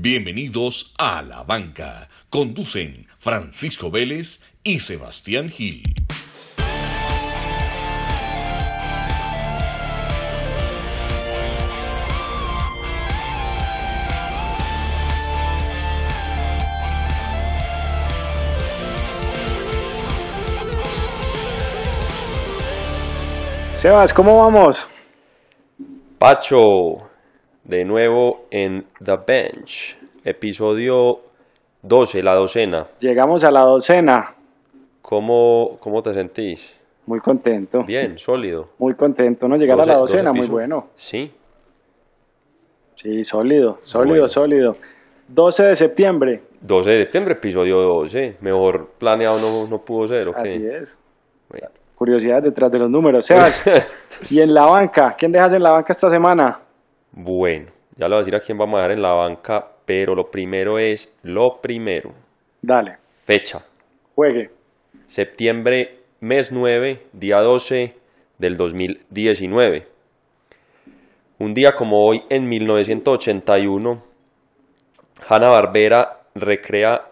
Bienvenidos a La Banca. Conducen Francisco Vélez y Sebastián Gil. Sebas, ¿cómo vamos? Pacho, de nuevo en The Bench, episodio 12, la docena. Llegamos a la docena. ¿Cómo, cómo te sentís? Muy contento. Bien, sólido. Muy contento, ¿no? Llegar a la 12 docena, muy bueno. Sí, Sí, sólido, sólido, Bueno. sólido. 12 de septiembre. 12 de septiembre, episodio 12. Mejor planeado no, no pudo ser, ¿ok? Así es. Bueno. Curiosidad detrás de los números. Sebas, y en la banca, ¿quién dejas en la banca esta semana? Bueno, ya le voy a decir a quién vamos a dejar en la banca, pero lo primero es, lo primero, Dale, fecha. juegue. Septiembre, mes 9, día 12 del 2019. Un día como hoy, en 1981, Hanna-Barbera recrea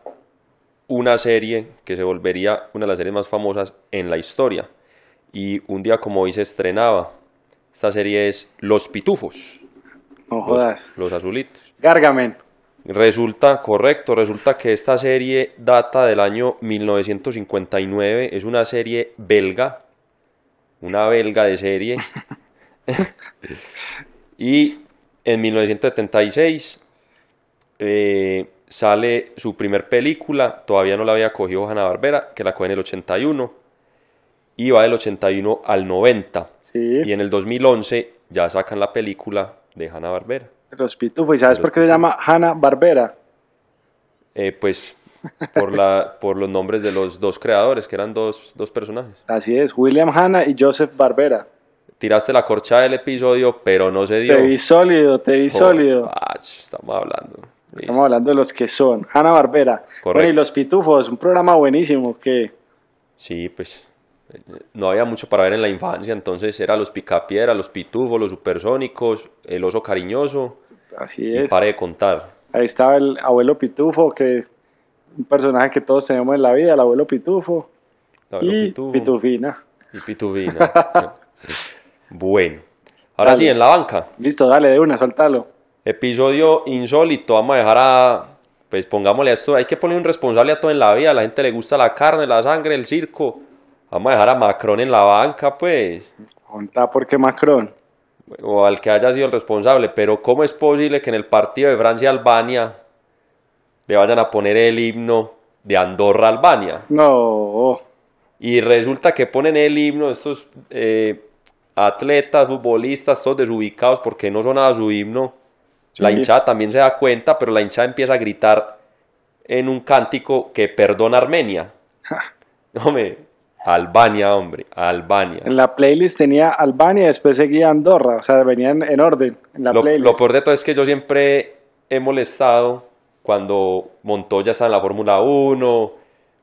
una serie que se volvería una de las series más famosas en la historia. Y un día como hoy se estrenaba. Esta serie es Los Pitufos, No los, jodas. los azulitos. Gargamen. Resulta, correcto, resulta que esta serie data del año 1959, es una serie belga, una belga de serie. y en 1976 eh, sale su primer película, todavía no la había cogido Hanna-Barbera, que la coge en el 81, y va del 81 al 90. Sí, Y en el 2011 ya sacan la película de Hanna-Barbera. los pitufos. ¿Y sabes por qué se llama Hanna Barbera? Eh, pues por, la, por los nombres de los dos creadores, que eran dos, dos personajes. Así es, William Hanna y Joseph Barbera. Tiraste la corcha del episodio, pero no se dio. Te vi sólido, te vi sólido. ah, ch, estamos hablando. Estamos hablando de los que son. Hanna Barbera. Bueno, y los pitufos, un programa buenísimo que Sí, pues no había mucho para ver en la infancia, entonces era los picapiedra, los pitufos, los supersónicos, el oso cariñoso, así y es. pare de contar. Ahí estaba el abuelo pitufo, que un personaje que todos tenemos en la vida, el abuelo pitufo. Abuelo y Pitufo pitufina. y pitufina. bueno, ahora Dale. sí, en la banca. Listo, dale de una, suéltalo. Episodio insólito, vamos a dejar a, pues pongámosle a esto, hay que poner un responsable a todo en la vida, a la gente le gusta la carne, la sangre, el circo, vamos a dejar a Macron en la banca, pues, Contá por qué Macron. o al que haya sido el responsable, pero ¿cómo es posible que en el partido de Francia-Albania le vayan a poner el himno de Andorra-Albania? No, Y resulta que ponen el himno estos eh, atletas, futbolistas, todos desubicados porque no sonaba su himno. La hinchada también se da cuenta, pero la hinchada empieza a gritar en un cántico que perdona Armenia. Hombre, Albania, hombre, Albania. en la playlist tenía Albania y después seguía Andorra, o sea, venían en orden en la Lo, playlist. lo peor de todo es que yo siempre he molestado cuando Montoya está en la Fórmula 1,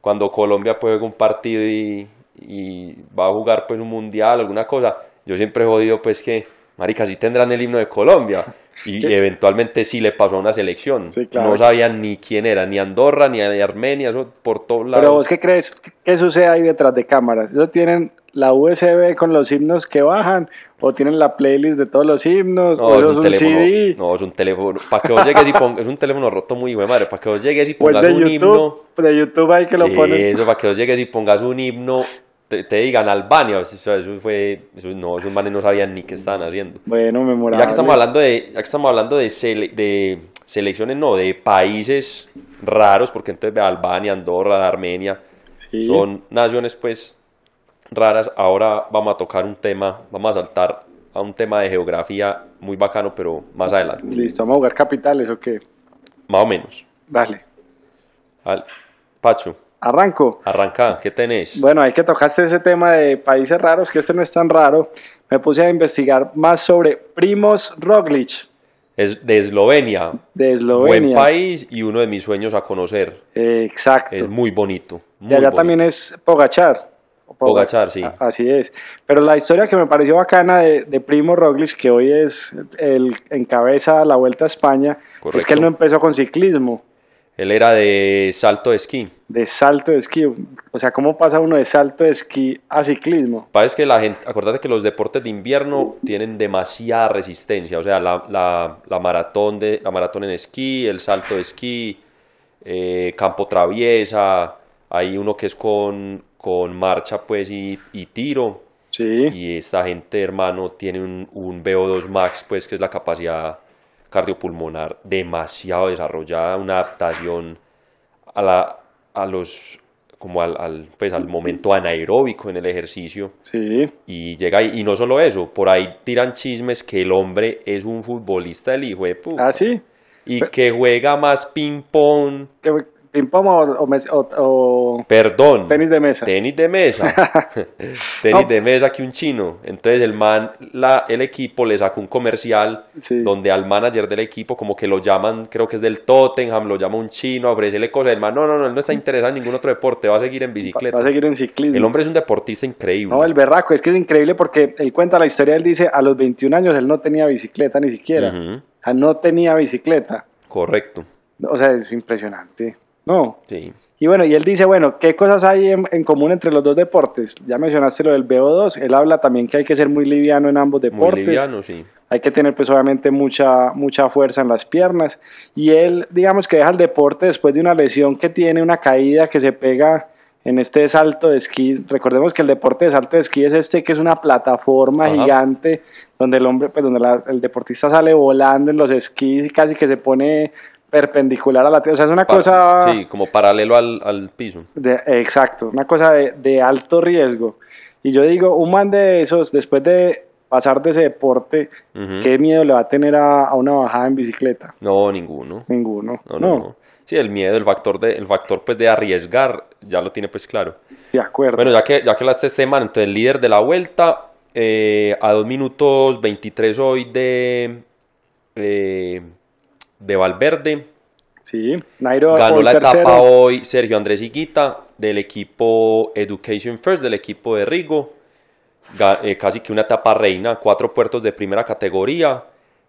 cuando Colombia pues juega un partido y, y va a jugar pues un mundial, alguna cosa. Yo siempre he jodido pues que, marica, sí tendrán el himno de Colombia. Y ¿Qué? eventualmente sí le pasó a una selección. Sí, claro. No sabían ni quién era, ni Andorra, ni Armenia, eso por todos lados. Pero vos qué crees, ¿Qué- qué sucede ahí detrás de cámaras? ¿Ellos tienen la USB con los himnos que bajan? ¿O tienen la playlist de todos los himnos? No, ¿O es eso un, es un teléfono. CD? No, es un teléfono. Para que vos llegues y pongas. Es un teléfono roto muy de madre. Para que vos llegues y Pues pongas de un himno. YouTube, de YouTube ahí que lo Sí, ponen. eso para que vos llegues y pongas un himno, te, te digan Albania, o sea, eso fue, eso no, esos manes no sabían ni qué estaban haciendo. Bueno, Y. Ya que estamos hablando de, ya que estamos hablando de, sele- de selecciones, no, de países raros, porque entonces Albania, Andorra, Armenia, Sí. son naciones pues raras. Ahora vamos a tocar un tema, vamos a saltar a un tema de geografía muy bacano, pero más adelante, Listo, vamos a jugar capitales o qué. más o menos. Dale. Al- Pacho, Arranco. arranca, ¿qué tenés? Bueno, hay que tocaste ese tema de países raros, que este no es tan raro. Me puse a investigar más sobre Primos Roglic Es de Eslovenia. de Buen Eslovenia. país y uno de mis sueños a conocer. Eh, exacto. Es muy bonito. y muy allá bonito. también es Pogachar. Pogachar, sí. Así es. Pero la historia que me pareció bacana de, de Primo Roglic, que hoy es el encabeza la Vuelta a España, Es que él no empezó con ciclismo. Él era de salto de esquí. De salto de esquí. O sea, ¿cómo pasa uno de salto de esquí a ciclismo? Parece que la gente, acordate que los deportes de invierno tienen demasiada resistencia. O sea, la, la, la maratón, de, la maratón en esquí, el salto de esquí, eh, campo traviesa, hay uno que es con, con marcha pues y, y tiro. Sí. Y esta gente, hermano, tiene un, un VO2 max, pues que es la capacidad cardiopulmonar demasiado desarrollada, una adaptación a, la, a los como al, al, pues, al momento anaeróbico en el ejercicio. Sí. Y llega ahí, y no solo eso, por ahí tiran chismes que el hombre es un futbolista del hijo de puta. Ah, sí. Y que juega más ping-pong. ¿Qué- ¿Ping-pong o, o o- o Perdón. tenis de mesa? Tenis de mesa. tenis No. de mesa que un chino. Entonces el man, la, el equipo le sacó un comercial Sí. donde al manager del equipo como que lo llaman, creo que es del Tottenham, lo llama un chino ofrecerle cosas. El man, no, no, no, él no está interesado en ningún otro deporte, va a seguir en bicicleta. Va a seguir en ciclismo. El hombre es un deportista increíble. No, el berraco, es que es increíble porque él cuenta la historia, él dice, a los 21 años él no tenía bicicleta ni siquiera. O sea, no tenía bicicleta. Correcto. O sea, es impresionante. No. Sí. Y bueno, y él dice, bueno, ¿qué cosas hay en, en común entre los dos deportes? Ya mencionaste lo del VO2, él habla también que hay que ser muy liviano en ambos Muy deportes. liviano, sí. hay que tener pues obviamente mucha, mucha fuerza en las piernas. Y él, digamos que deja el deporte después de una lesión que tiene, una caída que se pega en este salto de esquí. Recordemos que el deporte de salto de esquí es este que es una plataforma Ajá. gigante donde el hombre, pues donde la- el deportista sale volando en los esquís y casi que se pone perpendicular a la tierra. O sea, es una cosa... Sí, como paralelo al, al piso. De- exacto, una cosa de, de alto riesgo. Y yo digo, un man de esos, después de pasar de ese deporte. ¿qué miedo le va a tener a, a una bajada en bicicleta? No, ninguno. Ninguno. No, no, no. Sí, el miedo, el factor de, el factor pues de arriesgar, ya lo tiene pues claro. De acuerdo. Bueno, ya que, ya que la este semana, entonces el líder de la vuelta, eh, a 2 minutos 23 hoy de, eh, de Valverde, sí, Nairo ganó la tercero. etapa hoy Sergio Andrés Higuita del equipo Education First, del equipo de Rigo, eh, casi que una etapa reina, cuatro puertos de primera categoría,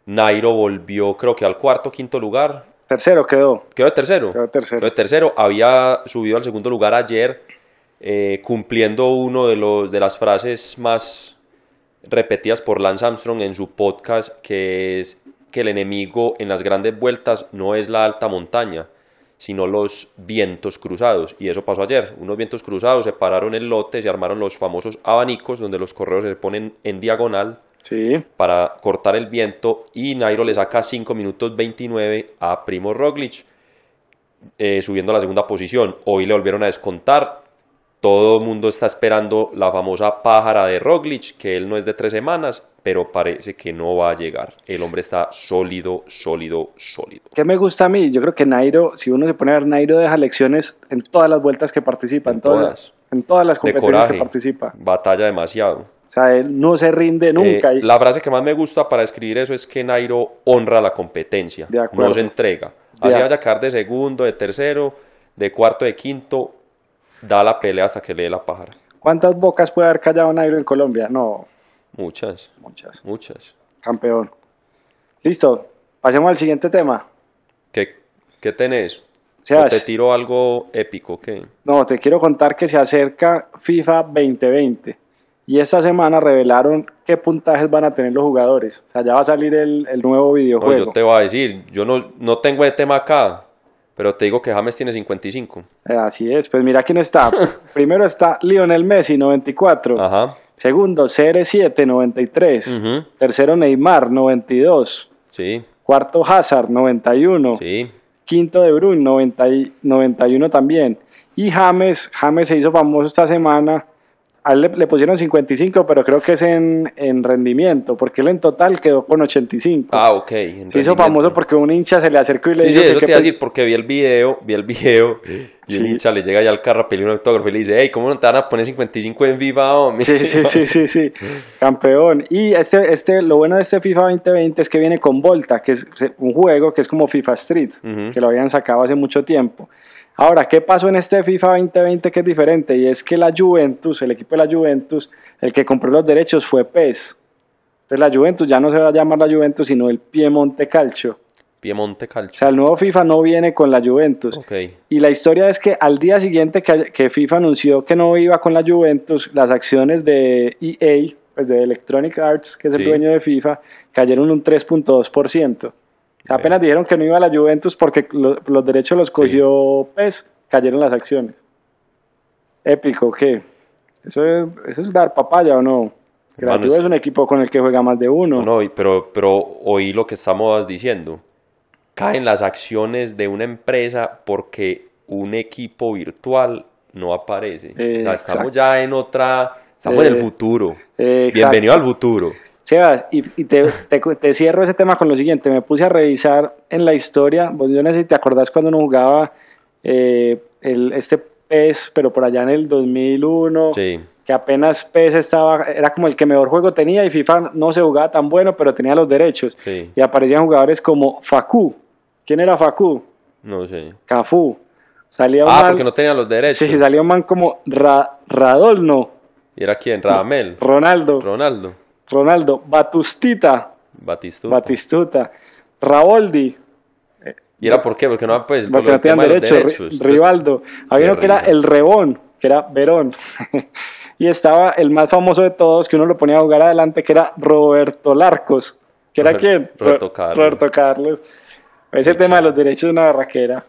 Nairo volvió creo que al cuarto, quinto lugar, Tercero quedó. quedó de tercero. Quedó tercero. Quedó de tercero. Había subido al segundo lugar ayer, eh, cumpliendo uno de, los, de las frases más repetidas por Lance Armstrong en su podcast, que es que el enemigo en las grandes vueltas no es la alta montaña, sino los vientos cruzados. Y eso pasó ayer. Unos vientos cruzados separaron el lote, se armaron los famosos abanicos, donde los correos se ponen en diagonal Sí, para cortar el viento y Nairo le saca 5 minutos 29 a Primo Roglic eh, subiendo a la segunda posición. Hoy le volvieron a descontar. Todo el mundo está esperando la famosa pájara de Roglic, que él no es de tres semanas, pero parece que no va a llegar. El hombre está sólido, sólido, sólido. ¿Qué me gusta a mí? Yo creo que Nairo, si uno se pone a ver, Nairo deja lecciones en todas las vueltas que participa, en, En todas, todas. en todas las De competencias coraje, que participa. batalla demasiado. O sea, él no se rinde nunca. Eh, y- la frase que más me gusta para escribir eso es que Nairo honra la competencia, De no se entrega. De Así ac- vaya a quedar de segundo, de tercero, de cuarto, de quinto, da la pelea hasta que le dé la pájara. ¿Cuántas bocas puede haber callado Nairo en Colombia? No, Muchas, muchas. muchas. Campeón. Listo, pasemos al siguiente tema. ¿Qué, qué tenés? ¿O te tiro algo épico? ¿qué? No, te quiero contar que se acerca FIFA 2020 y esta semana revelaron qué puntajes van a tener los jugadores. O sea, ya va a salir el, el nuevo No, videojuego. yo te voy a decir, yo no, no tengo el tema acá, pero te digo que James tiene 55. Eh, Así es, pues mira quién está. Primero está Lionel Messi, 94. Ajá, Segundo, CR7, 93. Ujú. Tercero, Neymar, 92. sí, Cuarto, Hazard, 91. sí. Quinto, De Bruyne, 90 y- 91 también. Y James, James se hizo famoso esta semana. A él le, le pusieron 55, pero creo que es en, en rendimiento, porque él en total quedó con 85. Ah, ok. se hizo famoso porque un hincha se le acercó y le Sí, sí, dijo eso que, te iba a pues, decir porque vi el video, vi el video y el Sí. hincha le llega ya al carro a pedir un autógrafo y le dice, hey, ¿cómo no te van a poner 55 en viva, hombre? Sí, sí, sí, sí, sí, campeón. Y este, este, lo bueno de este FIFA 2020 es que viene con Volta, que es un juego que es como FIFA Street, que lo habían sacado hace mucho tiempo. Ahora, ¿qué pasó en este FIFA 2020 que es diferente? Y es que la Juventus, el equipo de la Juventus, el que compró los derechos fue PES. Entonces la Juventus ya no se va a llamar la Juventus, sino el Piemonte Calcio. Piemonte O Calcio. sea, el nuevo FIFA no viene con la Juventus. Ok. Y la historia es que al día siguiente que, que FIFA anunció que no iba con la Juventus, las acciones de EA, pues de Electronic Arts, que es el dueño de FIFA, cayeron un 3.2%. Apenas dijeron que no iba a la Juventus porque lo- los derechos los cogió PES, cayeron las acciones. Épico, ¿qué? ¿Eso es, eso es dar papaya o no? Que la Juve es- un equipo con el que juega más de uno. No, y- pero, pero oí lo que estamos diciendo. Caen las acciones de una empresa porque un equipo virtual no aparece. o sea, exacto. estamos ya en otra... Estamos en el Eh, futuro. Eh. Bienvenido al futuro. Sebas, y, y te, te, te cierro ese tema con lo siguiente. Me puse a revisar en la historia. Vos, yo no sé si te acordás cuando uno jugaba eh, el, este PES, pero por allá en el 2001, Sí. que apenas PES estaba, era como el que mejor juego tenía y FIFA no se jugaba tan bueno, pero tenía los derechos. Sí. Y aparecían jugadores como Facu. ¿Quién era Facu? No sé. Cafú. Salía un Ah, man- porque no tenían los derechos. Sí, salía un man como Ra- Radolno, ¿Y era quién? Radamel. Ronaldo, Ronaldo. Ronaldo, Batustita. Batistuta. Batistuta, Raoldi, ¿Y era por qué? Porque no, pues, por porque no tenían de derecho, derechos. Rivaldo. Había uno que era el Rebón, que era Verón. y estaba el más famoso de todos, que uno lo ponía a jugar adelante, que era Roberto Larcos. ¿Que era Robert- quién? Roberto Ro- Carlos. Roberto Carlos. Ese Muy tema de los derechos es una barraquera.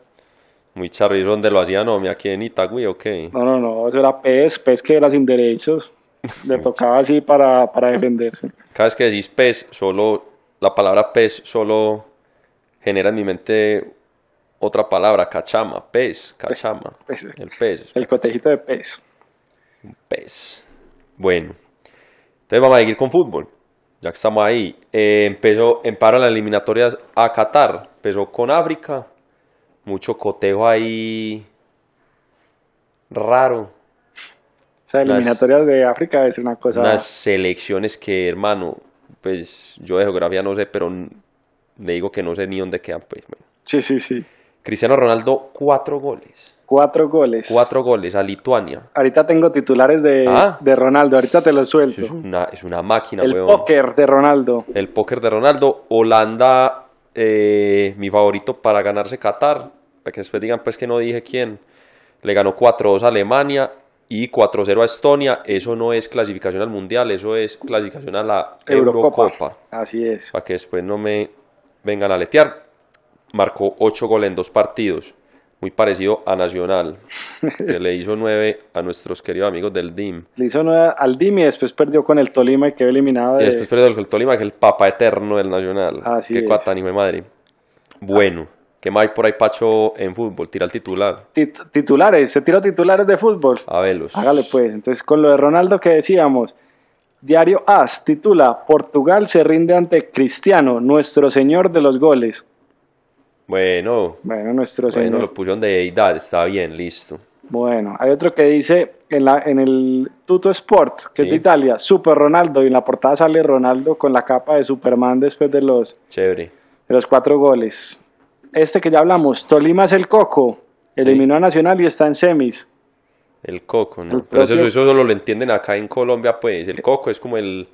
Muy charrizo donde lo hacían, no, aquí en Itagüí, ¿o qué? No, no, no, eso era PES, PES que era sin derechos. Le tocaba así para, para defenderse. Cada vez que decís pez, solo, la palabra pez solo genera en mi mente otra palabra, cachama, pez, cachama, Pez. el pez, El cotejito de PES. pez. Bueno, entonces vamos a seguir con fútbol, ya que estamos ahí. Eh, empezó, empara las eliminatorias a Qatar, empezó con África, mucho cotejo ahí raro, O sea, Las- eliminatorias de África ser una cosa. unas selecciones que, hermano, pues yo de geografía no sé, pero le digo que no sé ni dónde quedan, pues. Sí, sí, sí. Cristiano Ronaldo, cuatro goles. Cuatro goles. Cuatro goles a Lituania. Ahorita tengo titulares de, Ah. de Ronaldo, ahorita te los suelto. es una, es una máquina, El weón. póker de Ronaldo. El póker de Ronaldo. Holanda, eh, mi favorito para ganarse Qatar. Para que después digan pues que no dije quién. Le ganó 4-2 a Alemania y 4-0 a Estonia. Eso no es clasificación al Mundial, eso es clasificación a la Eurocopa. Eurocopa. Así es. Para que después no me vengan a letear. Marcó 8 goles en dos partidos. Muy parecido a Nacional, que le hizo 9 a nuestros queridos amigos del DIM. Le hizo nueve al Dimi y después perdió con el Tolima y quedó eliminado Y de... después perdió el Tolima, que es el papa eterno del Nacional. Así Qué es. cuata, ni de madre. Bueno, ¿qué más hay por ahí, Pacho, en fútbol? Tira el titular. Tit- titulares, se tiró titulares de fútbol. A velos. Hágale pues. Entonces, con lo de Ronaldo que decíamos, Diario AS titula Portugal se rinde ante Cristiano, nuestro señor de los goles. Bueno, Bueno, nuestro bueno, señor. lo pusieron de edad, está bien, listo. Bueno, hay otro que dice en, la, en el Tuto Sport, que es de Italia, Super Ronaldo, y en la portada sale Ronaldo con la capa de Superman después de los, Chévere. de los cuatro goles. Este que ya hablamos, Tolima es el Coco, eliminó a Nacional y está en semis. El coco, ¿no? El Pero eso, propio- eso solo lo entienden acá en Colombia, pues. El coco es como el,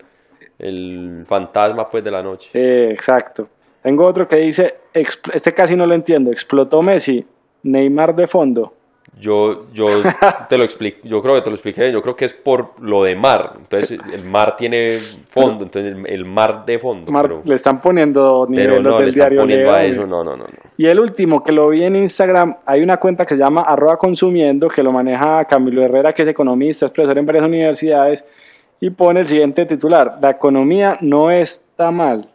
el fantasma, pues, de la noche. Eh, exacto. Tengo otro que dice, este casi no lo entiendo, explotó Messi, Neymar de fondo. Yo, yo te lo explico, yo creo que te lo expliqué, yo creo que es por lo de mar. Entonces, el mar tiene fondo, entonces el, el mar de fondo. Mar- pero le están poniendo pero niveles no, del le están diario poniendo a eso, no, no, no. no. Y el último que lo vi en Instagram, hay una cuenta que se llama arroba consumiendo, que lo maneja Camilo Herrera, que es economista, es profesor en varias universidades, y pone el siguiente titular, la economía no está mal.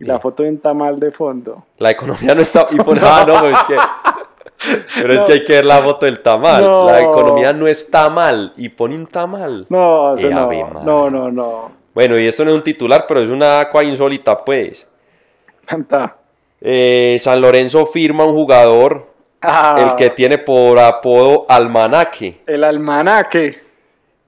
Y la foto de un tamal de fondo. La economía no está. Y pone, ah, no, pero es que. Pero es que hay que ver la foto del tamal. No. La economía no está mal. Y pone un tamal. No, eso Eh, no, no, no, no. Bueno, y esto no es un titular, pero es una cosa insólita, pues. Canta. Eh, San Lorenzo firma un jugador, Ah, el que tiene por apodo Almanaque. el almanaque.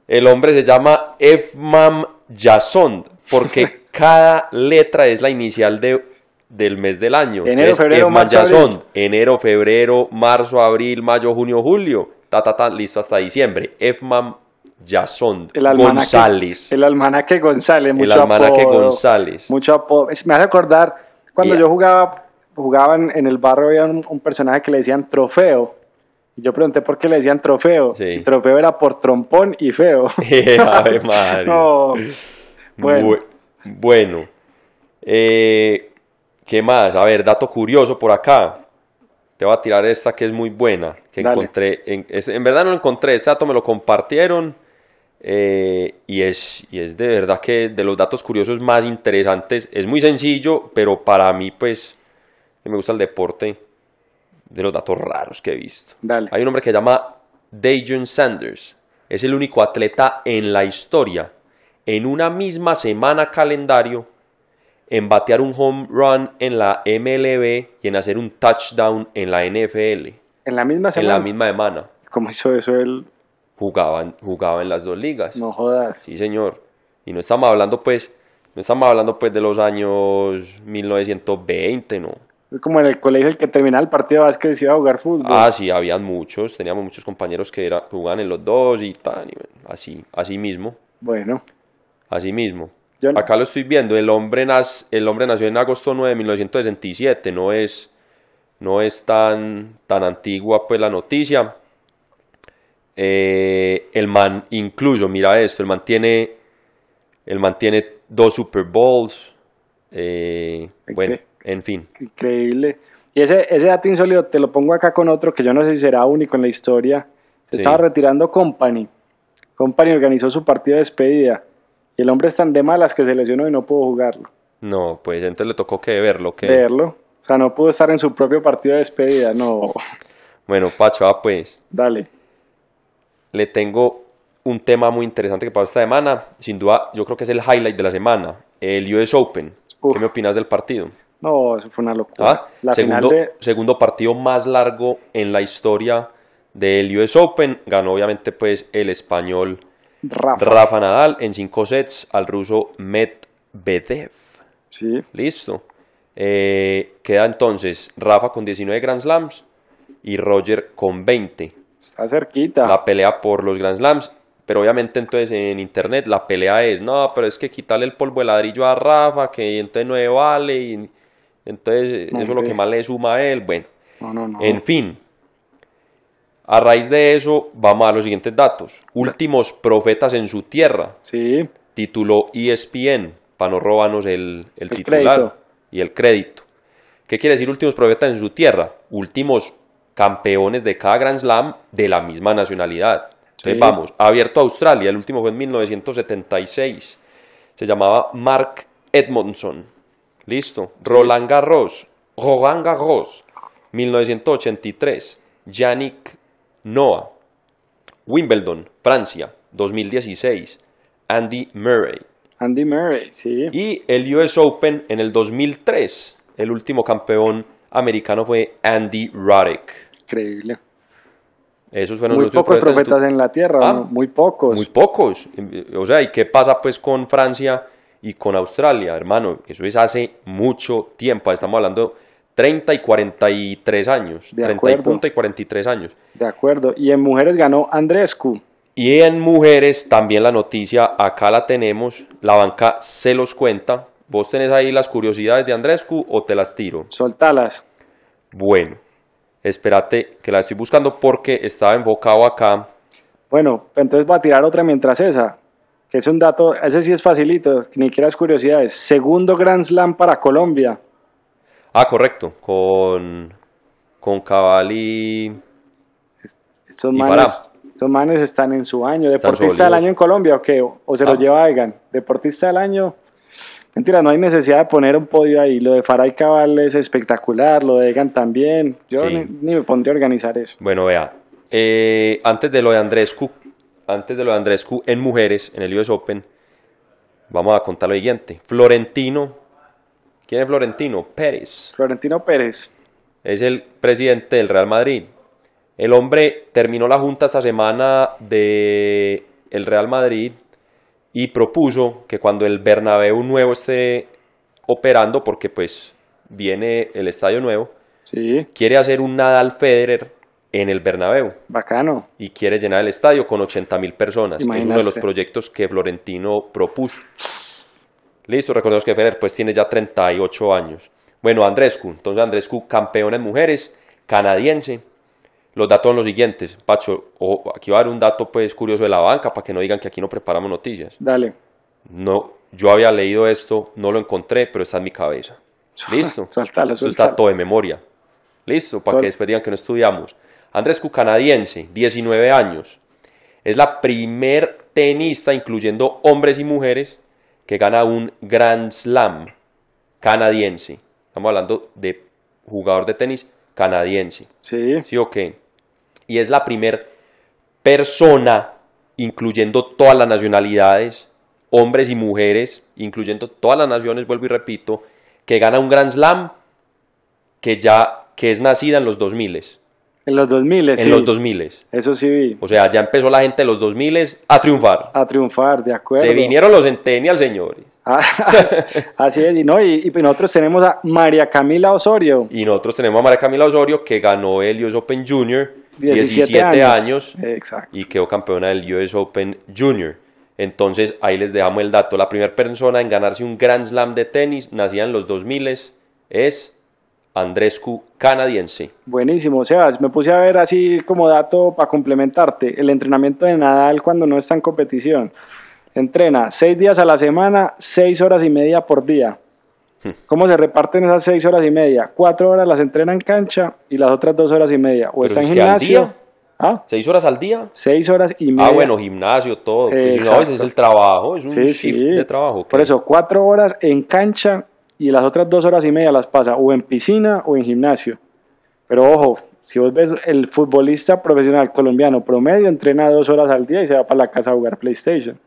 El hombre se llama Efmam Yasond, porque cada letra es la inicial de, del mes del año. Enero, Entonces, febrero, Efmam marzo, abril. Enero, febrero, marzo, abril, mayo, junio, julio. Ta, ta, ta, listo hasta diciembre. Efmam Yasond El almanaque, González. El almanaque González. El Mucho almanaque apodo, González. Mucho apodo. Me hace acordar cuando yo jugaba jugaban en el barrio, había un, un personaje que le decían trofeo. Y yo pregunté por qué le decían trofeo. Sí. Y trofeo era por trompón y feo. Ave María. no. Bueno, Bu- bueno. Eh, ¿Qué más? A ver, dato curioso por acá. Te voy a tirar esta que es muy buena. Que Dale. encontré. En, es- en verdad no lo encontré. Este dato me lo compartieron. eh, y, es, y es de verdad que de los datos curiosos más interesantes. Es muy sencillo, pero para mí, pues, que me gusta el deporte, de los datos raros que he visto. dale. Hay un hombre que se llama Dajon Sanders. Es el único atleta en la historia, en una misma semana calendario, en batear un home run en la MLB y en hacer un touchdown en la NFL. En la misma En semana. la misma semana. ¿Cómo hizo eso él? Jugaba, en- jugaba en las dos ligas. No jodas. Sí, señor. Y no estamos hablando, pues, no estamos hablando, pues, de los años 1920, ¿no? Es como en el colegio el que terminaba el partido de básquet se iba a jugar fútbol. Ah, sí, habían muchos, teníamos muchos compañeros que era, jugaban en los dos y tal, y bueno, así, así mismo, Bueno, así mismo. Yo Acá lo estoy viendo, el hombre, nas- el hombre nació en agosto 9 de 1967, no es, no es tan, tan antigua pues la noticia. Eh, el man, incluso, mira esto, el man tiene, el man tiene dos Super Bowls, eh, bueno, en fin. increíble. Y ese, ese dato insólito te lo pongo acá con otro que yo no sé si será único en la historia. Se Sí. estaba retirando Company. Company organizó su partido de despedida. Y el hombre es tan de malas que se lesionó y no pudo jugarlo. No, pues entonces le tocó que verlo, que... Verlo. O sea, no pudo estar en su propio partido de despedida. No, Bueno, Pacho, ah, pues, dale. le tengo un tema muy interesante que pasó esta semana. Sin duda, yo creo que es el highlight de la semana, el US Open. Uf. ¿Qué me opinas del partido? No, eso fue una locura. Ah, La segundo, final de segundo partido más largo en la historia del US Open. Ganó obviamente pues el español Rafa. Rafa Nadal en cinco sets al ruso Medvedev. Sí, Listo. Eh, queda entonces Rafa con 19 Grand Slams y Roger con 20. está cerquita. la pelea por los Grand Slams. Pero obviamente entonces en internet la pelea es, no, pero es que quitarle el polvo de ladrillo a Rafa, que entonces no vale, y entonces No, eso es lo que más le suma a él. Bueno, No, no, no. en fin. A raíz de eso, vamos a los siguientes datos. Últimos profetas en su tierra. Sí, Tituló ESPN, para no robarnos el, el El titular crédito. y el crédito. ¿Qué quiere decir últimos profetas en su tierra? Últimos campeones de cada Grand Slam de la misma nacionalidad. Entonces Sí. vamos, abierto a Australia, el último fue en 1976. Se llamaba Mark Edmondson. Listo. Roland Garros. Roland Garros. 1983. Yannick Noah. Wimbledon, Francia, 2016. Andy Murray. Andy Murray, sí. Y el US Open en el 2003. El último campeón americano fue Andy Roddick. Increíble. Esos fueron Muy los pocos tu- profetas en la tierra, Ah, ¿no? muy pocos. Muy pocos. O sea, ¿y qué pasa pues con Francia y con Australia, hermano? Eso es hace mucho tiempo. Estamos hablando 30 y 43 años. De 30 y acuerdo. punta y 43 años. De acuerdo. Y en mujeres ganó Andrescu. Y en mujeres también la noticia, acá la tenemos, la banca se los cuenta. ¿Vos tenés ahí las curiosidades de Andrescu o te las tiro? Soltalas. Bueno, espérate que la estoy buscando porque estaba enfocado acá. Bueno, entonces voy a tirar otra mientras esa. Que es un dato, ese sí es facilito, ni siquiera es curiosidades. Segundo Grand Slam para Colombia. Ah, correcto, con, con. Estos Y manes, Farah. estos manes están en su año. ¿Deportista del año en Colombia o qué? ¿O, o se Ah. lo lleva Egan? ¿Deportista del año? Mentira, no hay necesidad de poner un podio ahí. Lo de Faray Cabal es espectacular, lo de Egan también. Yo Sí. ni, ni me pondría a organizar eso. Bueno, vea, eh, antes de lo de Andrescu, antes de lo de Andrescu en mujeres, en el US Open, vamos a contar lo siguiente. Florentino, ¿quién es Florentino? Pérez. Florentino Pérez. es el presidente del Real Madrid. El hombre terminó la junta esta semana de el Real Madrid y propuso que cuando el Bernabéu nuevo esté operando, porque pues viene el estadio nuevo, Sí, quiere hacer un Nadal Federer en el Bernabéu bacano. y quiere llenar el estadio con 80 mil personas. Es uno de los proyectos que Florentino propuso. Listo, recordemos que Federer pues tiene ya 38 años. Bueno, Andrescu, entonces Andrescu, campeona en mujeres, canadiense. Los datos son los siguientes. Pacho, aquí va a dar un dato pues curioso de la banca para que no digan que aquí no preparamos noticias. Dale. No, yo había leído esto, no lo encontré, pero está en mi cabeza. Listo. Suéltalo, Eso está todo de memoria. Listo, para Sol- que después digan que no estudiamos. Andrescu, canadiense, 19 años. Es la primer tenista, incluyendo hombres y mujeres, que gana un Grand Slam canadiense. Estamos hablando de jugador de tenis canadiense. Sí. ¿Sí o qué? Y es la primer persona, incluyendo todas las nacionalidades, hombres y mujeres, incluyendo todas las naciones, vuelvo y repito, que gana un Grand Slam que ya que es nacida en los 2000 En los 2000, en sí. los 2000 Eso sí vi. o sea ya empezó la gente de los 2000 a triunfar A triunfar, de acuerdo. se vinieron los centennials señores Ah, Así es, y, no, y, y nosotros tenemos a María Camila Osorio. y nosotros tenemos a María Camila Osorio que ganó el US Open Junior 17 17, años, Exacto. y quedó campeona del US Open Junior. Entonces ahí les dejamos el dato. La primera persona en ganarse un Grand Slam de tenis, nacida en los 2000, es Andrescu canadiense. Buenísimo, Sebas. Me puse a ver así como dato para complementarte. El entrenamiento de Nadal cuando no está en competición. Entrena seis días a la semana, seis horas y media por día. Hmm. ¿Cómo se reparten esas seis horas y media? Cuatro horas las entrena en cancha y las otras dos horas y media. O Pero está en es gimnasio. ¿Ah? ¿Seis horas al día? Seis horas y media. Ah, bueno, gimnasio, todo. Pues no, ese es el trabajo, es un Sí, shift sí. de trabajo. Por eso, cuatro horas en cancha y las otras dos horas y media las pasa o en piscina o en gimnasio. Pero ojo, si vos ves el futbolista profesional colombiano promedio entrena dos horas al día y se va para la casa a jugar PlayStation.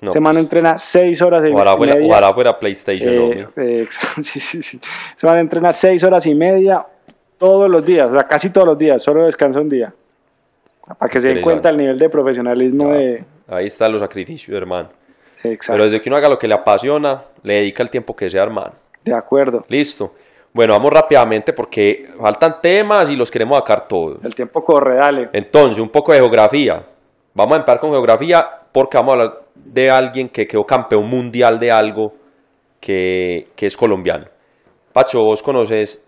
No, man pues, entrena seis horas y ojalá, fuera, media. ojalá fuera PlayStation, Eh, eh, sí, sí, sí. Man entrena seis horas y media todos los días, o sea, casi todos los días, solo descansa un día. Para que se den cuenta el nivel de profesionalismo Ah, de... Ahí están los sacrificios, hermano. Exacto. Pero desde que uno haga lo que le apasiona, le dedica el tiempo que sea, hermano. De acuerdo. Listo. Bueno, vamos rápidamente porque faltan temas y los queremos sacar todos. El tiempo corre, dale. Entonces, un poco de geografía. Vamos a empezar con geografía porque vamos a hablar de alguien que quedó campeón mundial de algo que, que es colombiano. Pacho, vos conoces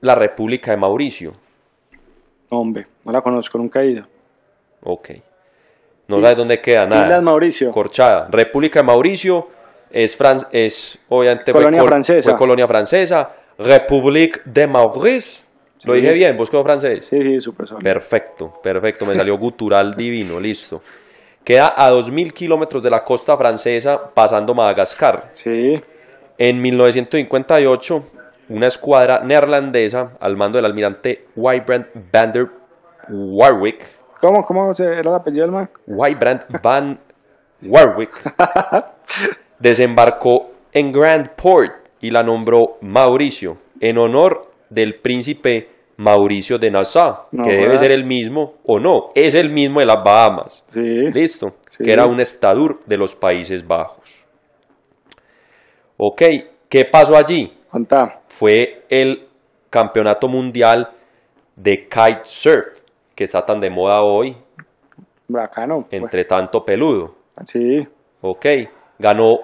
la República de Mauricio. Hombre, no la conozco, nunca he ido. Ok. No sabes dónde queda nada. Islas Mauricio. Corchada. República de Mauricio es, fran- es obviamente fue Colonia col- francesa. fue colonia francesa. République de Maurice. Lo dije bien, vos como francés. Sí, sí, súper. Perfecto, perfecto. Me salió gutural divino, listo. Queda a 2.000 kilómetros de la costa francesa, pasando Madagascar. Sí, En 1958, una escuadra neerlandesa al mando del almirante Wybrand van der Warwick, ¿Cómo, cómo se era el apellido del man? Wybrand van Warwick, desembarcó en Grand Port y la nombró Mauricio, en honor del príncipe Mauricio de Nassau, No que debe ser el mismo o no, es el mismo de las Bahamas. Sí. Listo, Sí. que era un estadur de los Países Bajos. Ok, ¿qué pasó allí? Contá. Fue el campeonato mundial de kitesurf, que está tan de moda hoy, Bacano. entre tanto peludo. Sí. Ok, ganó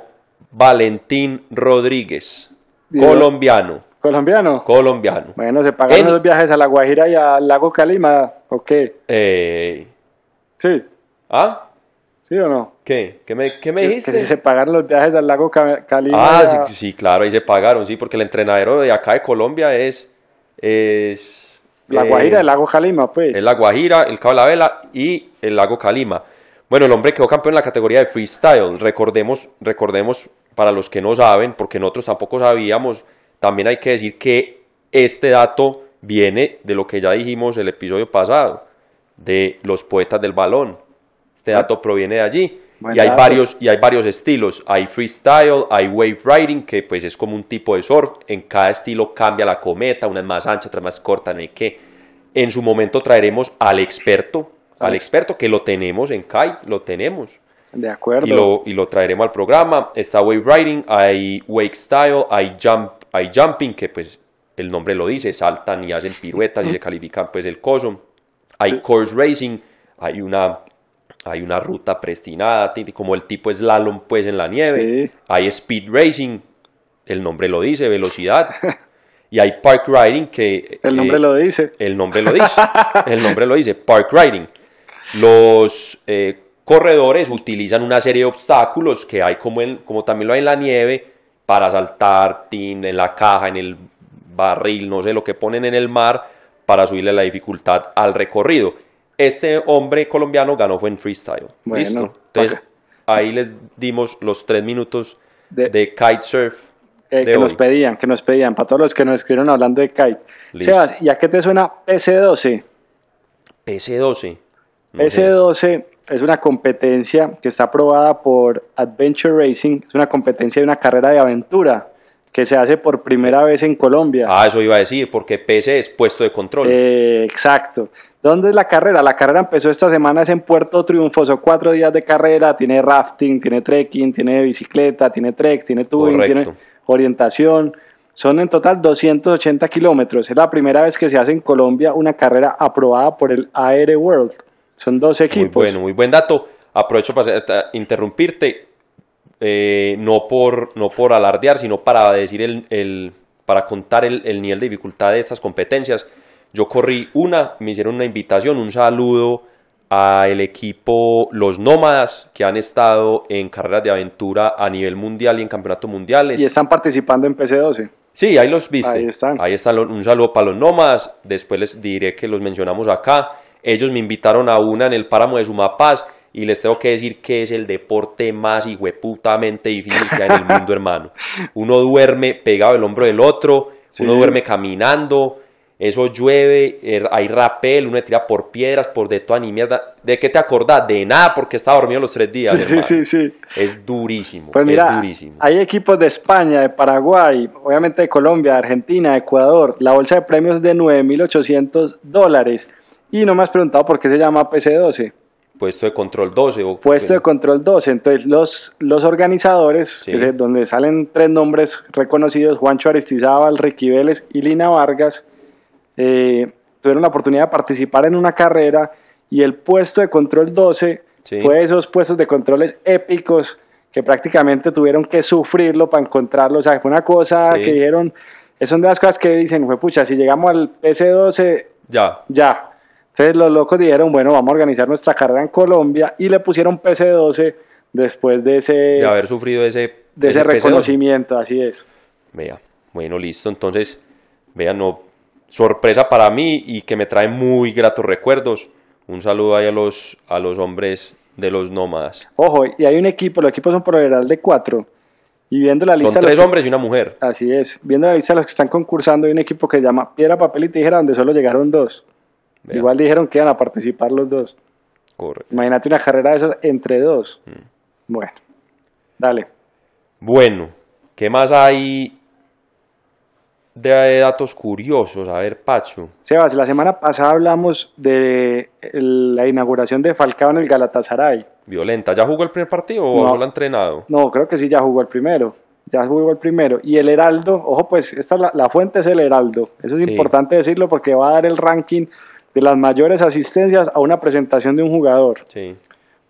Valentín Rodríguez, Dios. colombiano, ¿Colombiano? colombiano. Bueno, ¿se pagaron En- los viajes a La Guajira y al lago Calima? ¿O qué? Eh, Sí. ¿Ah? ¿Sí o no? ¿Qué? ¿Qué me, qué me Que- dijiste? Que si se pagaron los viajes al lago Ca- Calima. Ah, a- sí, sí, claro, ahí se pagaron, sí, porque el entrenadero de acá de Colombia es... es La eh, Guajira, el lago Calima, pues. Es la Guajira, el Cabo de la Vela y el lago Calima. Bueno, el hombre quedó campeón en la categoría de freestyle. Recordemos, recordemos para los que no saben, porque nosotros tampoco sabíamos, también hay que decir que este dato viene de lo que ya dijimos el episodio pasado, de los poetas del balón. Este dato proviene de allí. Buen Y hay, dato. varios, y hay varios estilos. Hay freestyle, hay wave riding, que pues es como un tipo de surf. En cada estilo cambia la cometa, una es más ancha, otra es más corta, no hay que. En su momento traeremos al experto, al Alex. experto que lo tenemos en kite, lo tenemos. De acuerdo. Y lo, y lo traeremos al programa. Está wave riding, hay wake style, hay, jump, hay jumping, que pues el nombre lo dice, saltan y hacen piruetas y se califican pues el coso. Hay Sí. course racing, hay una, hay una ruta prestinada, ti- como el tipo slalom pues en la nieve. Sí. Hay speed racing, el nombre lo dice, velocidad. y hay park riding que... El nombre eh, lo dice. El nombre lo dice. el nombre lo dice, park riding. Los eh, corredores utilizan una serie de obstáculos que hay como, en, como también lo hay en la nieve para saltar tin, en la caja, en el barril, no sé, lo que ponen en el mar para subirle la dificultad al recorrido. Este hombre colombiano ganó fue en freestyle. Bueno, ¿Listo? Entonces, ahí les dimos los tres minutos De- de, kitesurf. Eh, de que nos pedían, que nos pedían, para todos los que nos escribieron hablando de kite. Listo. Sebas, ¿y a qué te suena PC12? PC12. No sé. PC12 es una competencia que está aprobada por Adventure Racing, es una competencia de una carrera de aventura que se hace por primera vez en Colombia. Ah, eso iba a decir, porque PC es puesto de control. Eh, exacto. ¿Dónde es la carrera? La carrera empezó esta semana, es en Puerto Triunfo, son cuatro días de carrera, tiene rafting, tiene trekking, tiene bicicleta, tiene trek, tiene tubing, Correcto. tiene orientación. Son en total 280 kilómetros. Es la primera vez que se hace en Colombia una carrera aprobada por el Aere World. Son dos Muy equipos. bueno, muy buen dato. Aprovecho para eh, interrumpirte, eh, no, por, no por alardear, sino para decir el, el- para contar el, el nivel de dificultad de estas competencias. Yo corrí una, me hicieron una invitación, un saludo al equipo Los Nómadas, que han estado en carreras de aventura a nivel mundial y en campeonatos mundiales. Y están participando en PC12. Sí, ahí los viste. Ahí están. Ahí están. Un saludo para los nómadas. Después les diré que los mencionamos acá. Ellos me invitaron a una en el páramo de Sumapaz y les tengo que decir que es el deporte más hijueputamente difícil que hay en el mundo, hermano. Uno duerme pegado el hombro del otro, Sí. uno duerme caminando, eso llueve, er- hay rapel, uno le tira por piedras, por de toda ni mierda. ¿De qué te acordás? De nada, porque estaba dormido los tres días. Sí, sí, sí, sí. Es durísimo. Pues es mira, durísimo. hay equipos de España, de Paraguay, obviamente de Colombia, de Argentina, de Ecuador. La bolsa de premios es de 9.800 dólares. Y no me has preguntado por qué se llama PC12. Puesto de control 12. O, Puesto de control 12. Entonces, los, los organizadores, Sí. que se- donde salen tres nombres reconocidos, Juancho Aristizábal, Ricky Vélez y Lina Vargas, eh, tuvieron la oportunidad de participar en una carrera y el puesto de control 12 Sí. fue esos puestos de controles épicos que prácticamente tuvieron que sufrirlo para encontrarlo. O sea, fue una cosa Sí. que dijeron, son de las cosas que dicen, fue pucha, si llegamos al PC12, Ya. ya. Entonces los locos dijeron, bueno, vamos a organizar nuestra carrera en Colombia y le pusieron PC12 después de ese, de haber sufrido ese, de ese PC12. reconocimiento, así es. Vea, bueno, listo. Entonces, vean, no, sorpresa para mí y que me trae muy gratos recuerdos. Un saludo ahí a los, a los hombres de los nómadas. Ojo, y hay un equipo, los equipos son por lo general de cuatro. Y viendo la Son lista... de los tres que- hombres y una mujer. Así es, viendo la lista de los que están concursando, hay un equipo que se llama Piedra, Papel y Tijera, donde solo llegaron dos. Vea, Igual dijeron que iban a participar los dos. correcto. Imagínate una carrera de esas entre dos. Mm. Bueno, dale. Bueno, ¿qué más hay de datos curiosos? A ver, Pacho. Sebas, la semana pasada hablamos de la inauguración de Falcao en el Galatasaray. Violenta. ¿Ya jugó el primer partido o No. solo ha entrenado? No, creo que sí, ya jugó el primero. Ya jugó el primero. Y el Heraldo, ojo, pues esta es la, la fuente es el Heraldo. Eso es Sí. importante decirlo porque va a dar el ranking de las mayores asistencias a una presentación de un jugador. Sí.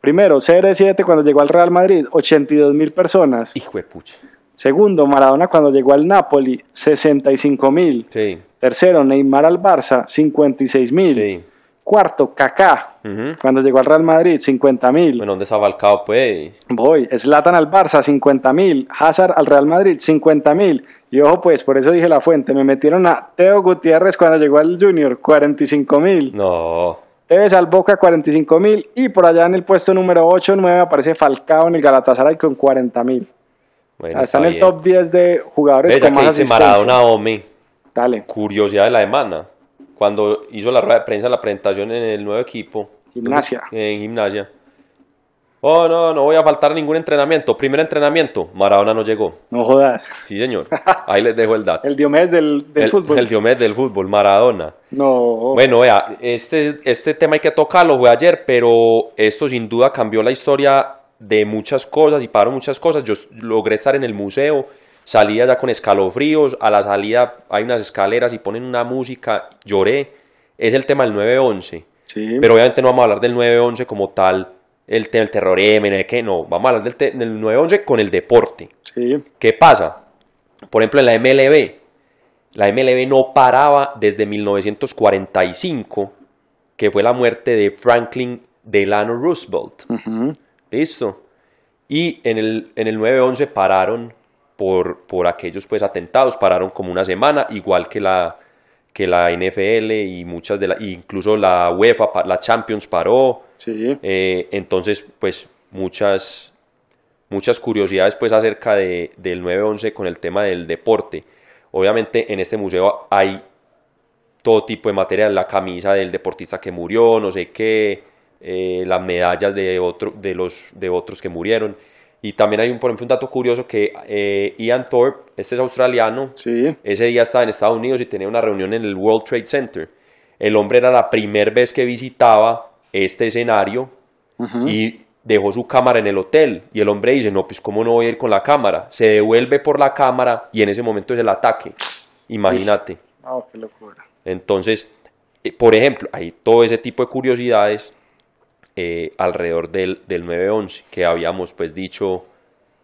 Primero, CR7 cuando llegó al Real Madrid, 82 mil personas. Hijo de pucha. Segundo, Maradona cuando llegó al Napoli, 65 mil. Sí, Tercero, Neymar al Barça, 56 mil. sí. Cuarto, Kaká cuando llegó al Real Madrid, 50 mil. Bueno, ¿dónde está Falcao? Pues. Voy, Zlatan al Barça, 50 mil. Hazard al Real Madrid, 50 mil. Y ojo, pues, por eso dije la fuente. Me metieron a Teo Gutiérrez cuando llegó al Junior, 45 mil. No. Tevez al Boca, 45 mil. Y por allá en el puesto número 8, 9 aparece Falcao en el Galatasaray con 40 mil. Bueno, está en el bien. top 10 de jugadores ya con que más dice asistencia. Maradona, hombre. Dale, Curiosidad de la semana. Cuando hizo la rueda de prensa, la presentación en el nuevo equipo. Gimnasia. En gimnasia. Oh, no, no voy a faltar ningún entrenamiento. Primer entrenamiento, Maradona no llegó. no jodas. Sí, señor. Ahí les dejo el dato. El Diomedes del, del el, fútbol. el Diomedes del fútbol, Maradona. No. Bueno, vea, este, este tema hay que tocarlo, fue ayer, pero esto sin duda cambió la historia de muchas cosas y para muchas cosas. Yo logré estar en el museo, salí allá con escalofríos, a la salida hay unas escaleras y ponen una música, lloré. Es el tema del 911. sí. Pero obviamente no vamos a hablar del 911 como tal, el, te- el terrorismo, no qué, no. Vamos a hablar del, del 911 con el deporte. sí. ¿Qué pasa? Por ejemplo, en la MLB, la MLB no paraba desde 1945, que fue la muerte de Franklin Delano Roosevelt. Listo. Y en el, en el 9-11 pararon por, por aquellos pues atentados, pararon como una semana, igual que la, que la NFL y muchas de la, incluso la UEFA, la Champions paró. Sí. Eh, entonces, pues muchas, muchas curiosidades pues acerca de, del 9-11 con el tema del deporte. Obviamente en este museo hay todo tipo de material, la camisa del deportista que murió, no sé qué, eh, las medallas de, otro, de, los, de otros que murieron. Y también hay, un, por ejemplo, un dato curioso que eh, Ian Thorpe, este es australiano, Sí. ese día estaba en Estados Unidos y tenía una reunión en el World Trade Center. El hombre era la primera vez que visitaba este escenario Ujú. y dejó su cámara en el hotel. Y el hombre dice, no, pues cómo no voy a ir con la cámara. Se devuelve por la cámara y en ese momento es el ataque. Imagínate. Oh, qué locura. Entonces, eh, por ejemplo, hay todo ese tipo de curiosidades eh, alrededor del, del 9-11 que habíamos pues dicho,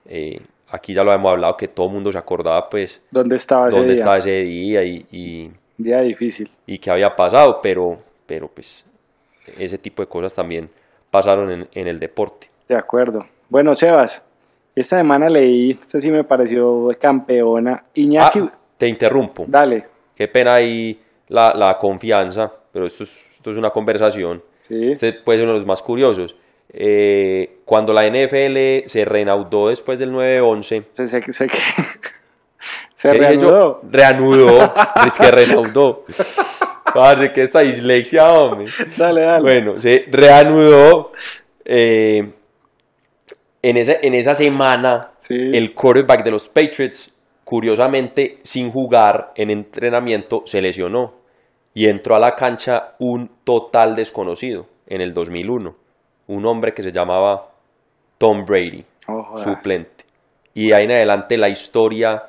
eh, aquí ya lo hemos hablado, que todo el mundo se acordaba pues ¿Dónde estaba ese dónde día? estaba ese día y, y, Día difícil. y qué había pasado, pero, pero pues ese tipo de cosas también pasaron en, en el deporte. De acuerdo. Bueno, Sebas, esta semana leí, esta sí me pareció campeona. Iñaki, Ah, te interrumpo. dale. Qué pena ahí la, la confianza, pero esto es, esto es una conversación. Sí. Este puede ser uno de los más curiosos. Eh, cuando la NFL se reanudó después del 9-11, Se, se, se, se reanudó. Reanudó. es que reanudó. Padre, que esta dislexia, hombre. Dale, dale. Bueno, se reanudó. eh, en, esa, en esa semana, Sí. el quarterback de los Patriots, curiosamente, sin jugar en entrenamiento, se lesionó y entró a la cancha un total desconocido en el 2001. Un hombre que se llamaba Tom Brady, Oh, suplente. Y de ahí en adelante la historia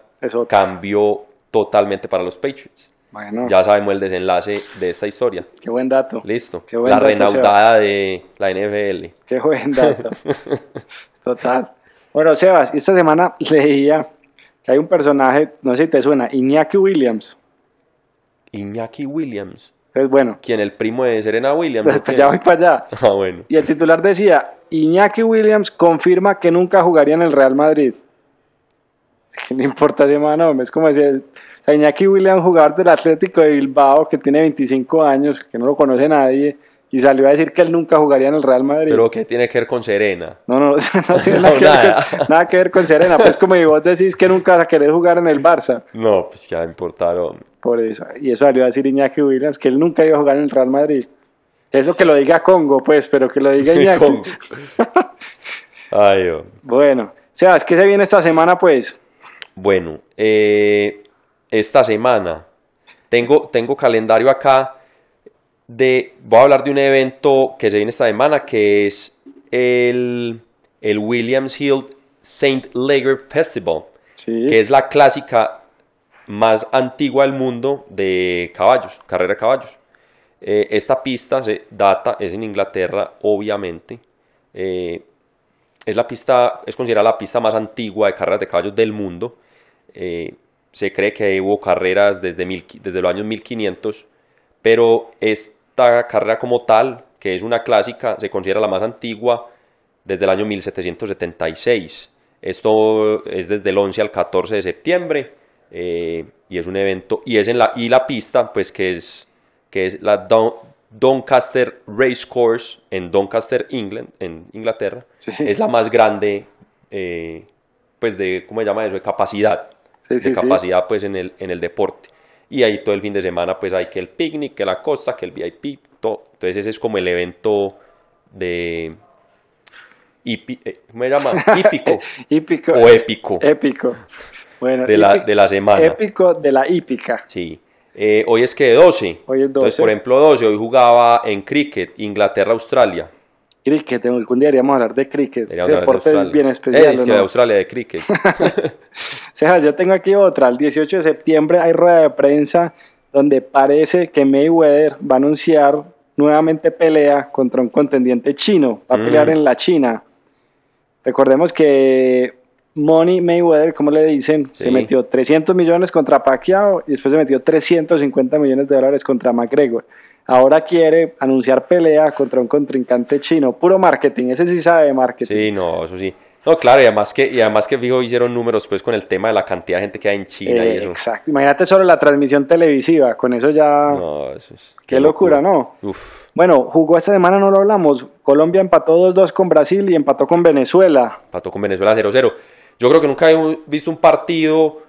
cambió totalmente para los Patriots. Bueno, Ya sabemos el desenlace de esta historia. qué buen dato. Listo. Buen La dato, renaudada de la NFL. Qué buen dato. Total. Bueno, Sebas, esta semana leía que hay un personaje, no sé si te suena, Iñaki Williams. Iñaki Williams. Entonces, bueno, ¿Quién? ¿El primo de Serena Williams? pues ¿o qué? ya voy para allá. Ah, bueno. Y el titular decía, Iñaki Williams confirma que nunca jugaría en el Real Madrid. ¿Qué le importa ese man, hombre? Es como sea, Iñaki Williams, jugador del Atlético de Bilbao, que tiene 25 años, que no lo conoce nadie, y salió a decir que él nunca jugaría en el Real Madrid. Pero ¿qué tiene que ver con Serena? No, no, no tiene nada, No, que ver nada. con, nada que ver con Serena. Pues como vos decís que nunca vas a querer jugar en el Barça. No, pues ya importaron. Por eso. Y eso salió a decir Iñaki Williams, que él nunca iba a jugar en el Real Madrid. Eso que lo diga Congo, pues, pero que lo diga Iñaki. Congo. Ay, hombre. Bueno, Sebas, ¿qué se viene esta semana, pues? Bueno, eh, esta semana tengo, tengo calendario acá de, voy a hablar de un evento que se viene esta semana que es el, el Williams Hill St. Leger Festival, Sí. que es la clásica más antigua del mundo de caballos, carrera de caballos. Eh, esta pista se data, es en Inglaterra, obviamente. Eh, es la pista, es considerada la pista más antigua de carreras de caballos del mundo. Eh, se cree que hubo carreras desde, mil, desde los años 1500, pero esta carrera como tal, que es una clásica, se considera la más antigua desde el año 1776. Esto es desde el 11 al 14 de septiembre eh, y es un evento, y es en la, y la pista, pues que es, que es la Don- Doncaster Race Course en Doncaster, England, en Inglaterra, Sí. es la más grande, eh, pues de, ¿cómo se llama eso? De capacidad, Sí, de sí. capacidad pues en el, en el deporte. Y ahí todo el fin de semana pues hay que el picnic, que la costa, que el VIP, todo. Entonces ese es como el evento de... hipi- eh, ¿Cómo se llama? Hípico Hípico. o épico Épico. Bueno, de la, de la semana. Épico de la hípica. Sí. Eh, hoy es que 12. Hoy es Entonces, 12. por ejemplo, 12. Hoy jugaba en cricket, Inglaterra-Australia. Cricket, algún día deberíamos hablar de cricket. Ese de deporte Australia. bien especial. es ¿o que no? de Australia, de cricket. Sebas, yo tengo aquí otra. El 18 de septiembre hay rueda de prensa donde parece que Mayweather va a anunciar nuevamente pelea contra un contendiente chino. Va a Mm. pelear en la China. Recordemos que Money Mayweather, como le dicen, se Sí. metió 300 millones contra Pacquiao y después se metió 350 millones de dólares contra McGregor. Ahora quiere anunciar pelea contra un contrincante chino. Puro marketing, ese sí sabe de marketing. Sí, no, eso sí. No, claro, y además que, y además que fijo, hicieron números pues con el tema de la cantidad de gente que hay en China Eh, y eso. exacto. Imagínate solo la transmisión televisiva, con eso ya... No, eso es. Qué locura, ¿no? Uf. Bueno, jugó esta semana, no lo hablamos. Colombia empató 2-2 con Brasil y empató con Venezuela. Empató con Venezuela 0-0. Yo creo que nunca he visto un partido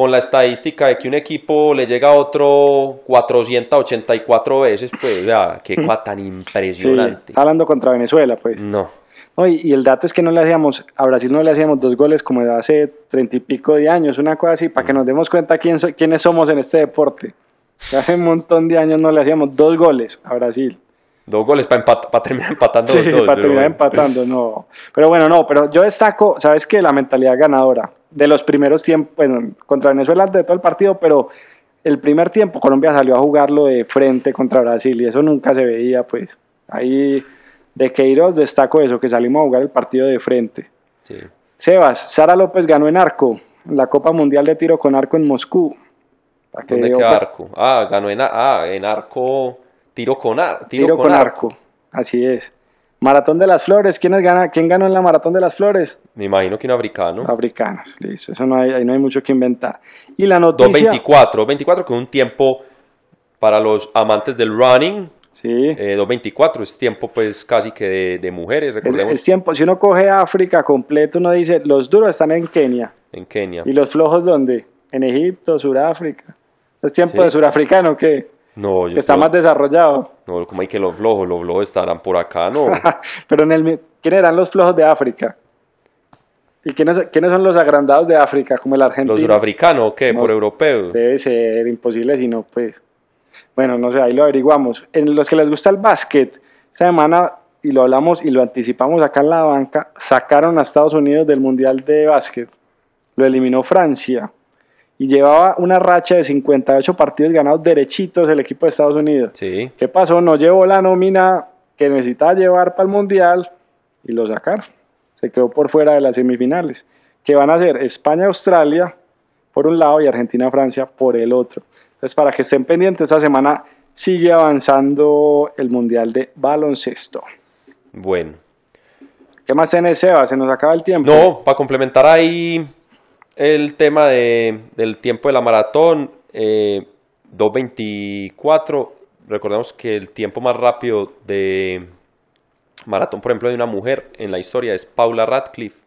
con la estadística de que un equipo le llega a otro 484 veces, pues, o sea, qué cosa tan Sí, impresionante. está hablando contra Venezuela, pues. No, No, y, y el dato es que no le hacíamos, a Brasil no le hacíamos dos goles como de hace treinta y pico de años, una cosa así, para que nos demos cuenta quién so- quiénes somos en este deporte. Que hace un montón de años no le hacíamos dos goles a Brasil. Dos goles para terminar empatando Sí, dos, para pero terminar empatando, no. Pero bueno, no, pero yo destaco, ¿sabes qué? La mentalidad ganadora de los primeros tiempos, bueno, contra Venezuela de todo el partido, pero el primer tiempo Colombia salió a jugarlo de frente contra Brasil y eso nunca se veía, pues. Ahí de Queiroz destaco eso, que salimos a jugar el partido de frente. Sí. Sebas, Sara López ganó en arco, en la Copa Mundial de Tiro con Arco en Moscú. Para ¿Dónde queda arco? Ah, ganó en, ah, en arco, tiro con, ar- tiro Tiro, con, arco. Así es. Maratón de las Flores, ¿quién, es gana, ¿quién ganó en la Maratón de las Flores? Me imagino que un africano. Africanos, listo, eso no hay, ahí no hay mucho que inventar. Y la noticia... 2.24, 24 con un tiempo para los amantes del running. Sí, Eh, 2.24 es tiempo pues casi que de, de mujeres, es, recordemos, es tiempo, si uno coge África completo, uno dice, los duros están en Kenia. en Kenia. ¿Y los flojos dónde? En Egipto, Sudáfrica. ¿Es tiempo Sí. de surafricano que, No, yo que está creo- más desarrollado? no, como hay que los flojos, los flojos estarán por acá, no. Pero en el, mi- ¿quién eran los flojos de África? ¿Y quiénes, quiénes son los agrandados de África, como el argentino? los surafricanos, ¿qué? No Por europeos. Debe ser imposible si no, pues. Bueno, no sé, ahí lo averiguamos. En los que les gusta el básquet, esta semana, y lo hablamos y lo anticipamos acá en la banca, sacaron a Estados Unidos del Mundial de Básquet. Lo eliminó Francia. Y llevaba una racha de 58 partidos ganados derechitos el equipo de Estados Unidos. Sí, ¿Qué pasó? No llevó la nómina que necesitaba llevar para el Mundial y lo sacaron. Se quedó por fuera de las semifinales. Que van a ser España-Australia por un lado y Argentina-Francia por el otro. Entonces, para que estén pendientes, esta semana sigue avanzando el Mundial de Baloncesto. bueno. ¿Qué más tenés, Seba? Se nos acaba el tiempo. No, para complementar ahí el tema de- del tiempo de la maratón, eh, 2.24, recordemos que el tiempo más rápido de maratón, por ejemplo, de una mujer en la historia es Paula Radcliffe,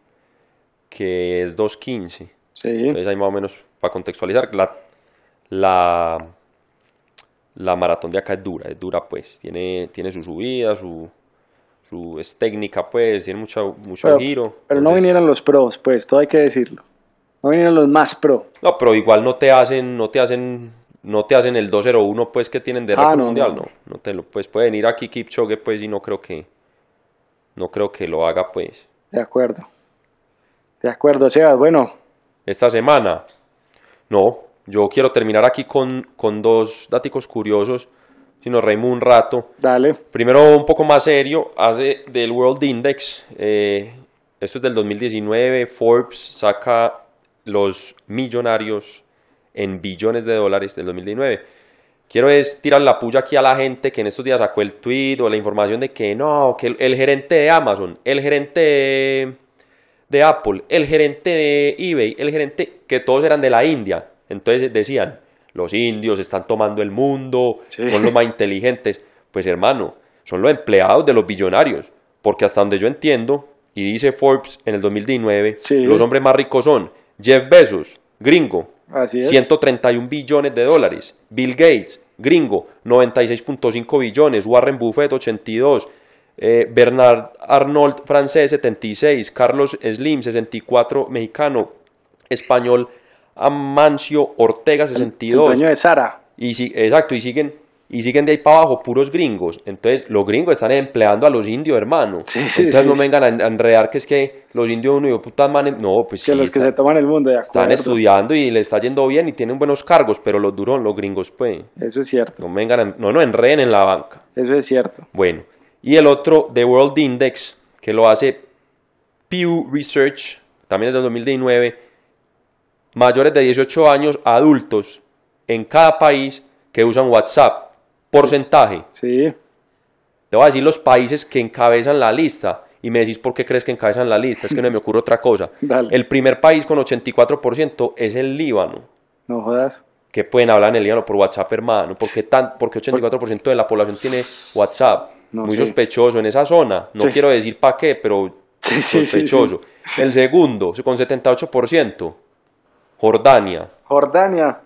que es 2.15. Sí. Entonces ahí más o menos para contextualizar, la, la, la maratón de acá es dura, es dura pues, tiene, tiene su subida, su, su es técnica pues, tiene mucho, mucho Pero, giro. pero no vinieron los pros, pues, todo hay que decirlo. No vinieron los más pro. No, pero igual no te hacen, no te hacen, no te hacen el 201 pues que tienen de Ah, no, mundial, no. no, no te lo pues pueden ir aquí Kipchoge pues y no creo que no creo que lo haga pues. De acuerdo. De acuerdo, Sebas. Bueno, Esta semana, no, yo quiero terminar aquí con, con dos datos curiosos, si nos reímos un rato. dale. Primero un poco más serio, hace del World Index, eh, esto es del 2019, Forbes saca los millonarios en billones de dólares del 2019. Quiero es tirar la puya aquí a la gente que en estos días sacó el tweet o la información de que no, que el, el gerente de Amazon, el gerente de, de Apple, el gerente de eBay, el gerente, que todos eran de la India. Entonces decían, los indios están tomando el mundo, Sí. son los más inteligentes. Pues hermano, son los empleados de los billonarios, porque hasta donde yo entiendo, y dice Forbes en el 2019, Sí. los hombres más ricos son Jeff Bezos, gringo, Así es. 131 billones de dólares. Bill Gates, gringo, 96.5 billones. Warren Buffett, 82. Eh, Bernard Arnold, francés, 76. Carlos Slim, 64, mexicano. Español, Amancio Ortega, El 62. dueño de Sara. Y si, exacto, y siguen, y siguen de ahí para abajo, puros gringos. Entonces, los gringos están empleando a los indios, hermano. Sí, Entonces, sí, no sí. vengan a, enredar que es que los indios, uno, putas manes. No, pues Que sí, los que se toman el mundo, de acuerdo. están estudiando y le está yendo bien y tienen buenos cargos, pero los duros, los gringos, pues, Eso es cierto. no vengan, a- no nos enreden en la banca. Eso es cierto. Bueno, y el otro, The World Index, que lo hace Pew Research, también es del 2019, mayores de 18 años, adultos en cada país que usan WhatsApp. Porcentaje. Sí. Te voy a decir los países que encabezan la lista y me decís por qué crees que encabezan la lista. Es que no me ocurre otra cosa. Dale. El primer país con 84% es el Líbano. No jodas. Que pueden hablar en el Líbano por WhatsApp, hermano. ¿Por qué, tan, porque 84% de la población tiene WhatsApp? No Muy sospechoso en esa zona. No Sí, quiero decir para qué, pero sí, sospechoso. El segundo, con 78%, Jordania. Jordania.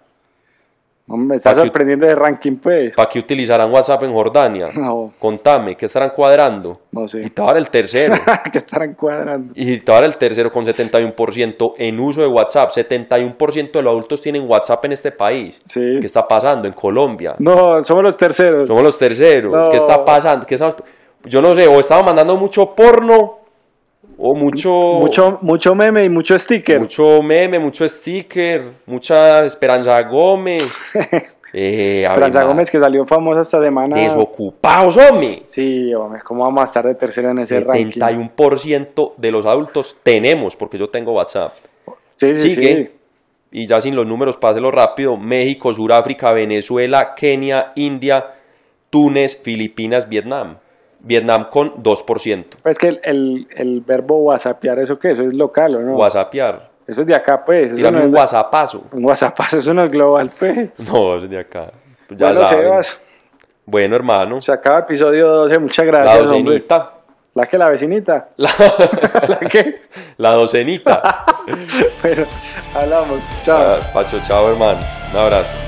No, me está sorprendiendo de ranking, pues. ¿Para qué utilizarán WhatsApp en Jordania? No, Contame, ¿qué estarán cuadrando? no Y sé. te a dar el tercero. que estarán cuadrando. Y te el tercero con 71% en uso de WhatsApp. 71% de los adultos tienen WhatsApp en este país. Sí. ¿Qué está pasando en Colombia? No, somos los terceros. Somos los terceros. No. ¿Qué está pasando? ¿Qué está- Yo no sé, o estaba mandando mucho porno, o mucho, Mucho, mucho meme y mucho sticker. mucho meme, mucho sticker, mucha Esperanza Gómez. eh, Esperanza Gómez que salió famosa esta semana. Desocupados, hombre. Sí, hombre, ¿cómo vamos a estar de tercero en ese ranking? 71% de los adultos tenemos, porque yo tengo WhatsApp. Sí, sí, Sigue. sí. Y ya sin los números, páselo rápido. México, Sudáfrica, Venezuela, Kenia, India, Túnez, Filipinas, Vietnam. Vietnam con 2%. Pues que el, el, el verbo whatsappear, ¿eso qué? Eso es local, ¿o no? Whatsappear. Eso es de acá, pues. Eso no un es- whatsappazo. Un WhatsApp, eso no es global, pues. No, es de acá. Ya bueno, saben. Sebas, Bueno, hermano. se acaba episodio 12. Muchas La gracias, hombre. docenita. ¿La que la vecinita? La, ¿La qué? la docenita. Bueno, hablamos. Chao. Pacho, chao, hermano. Un abrazo.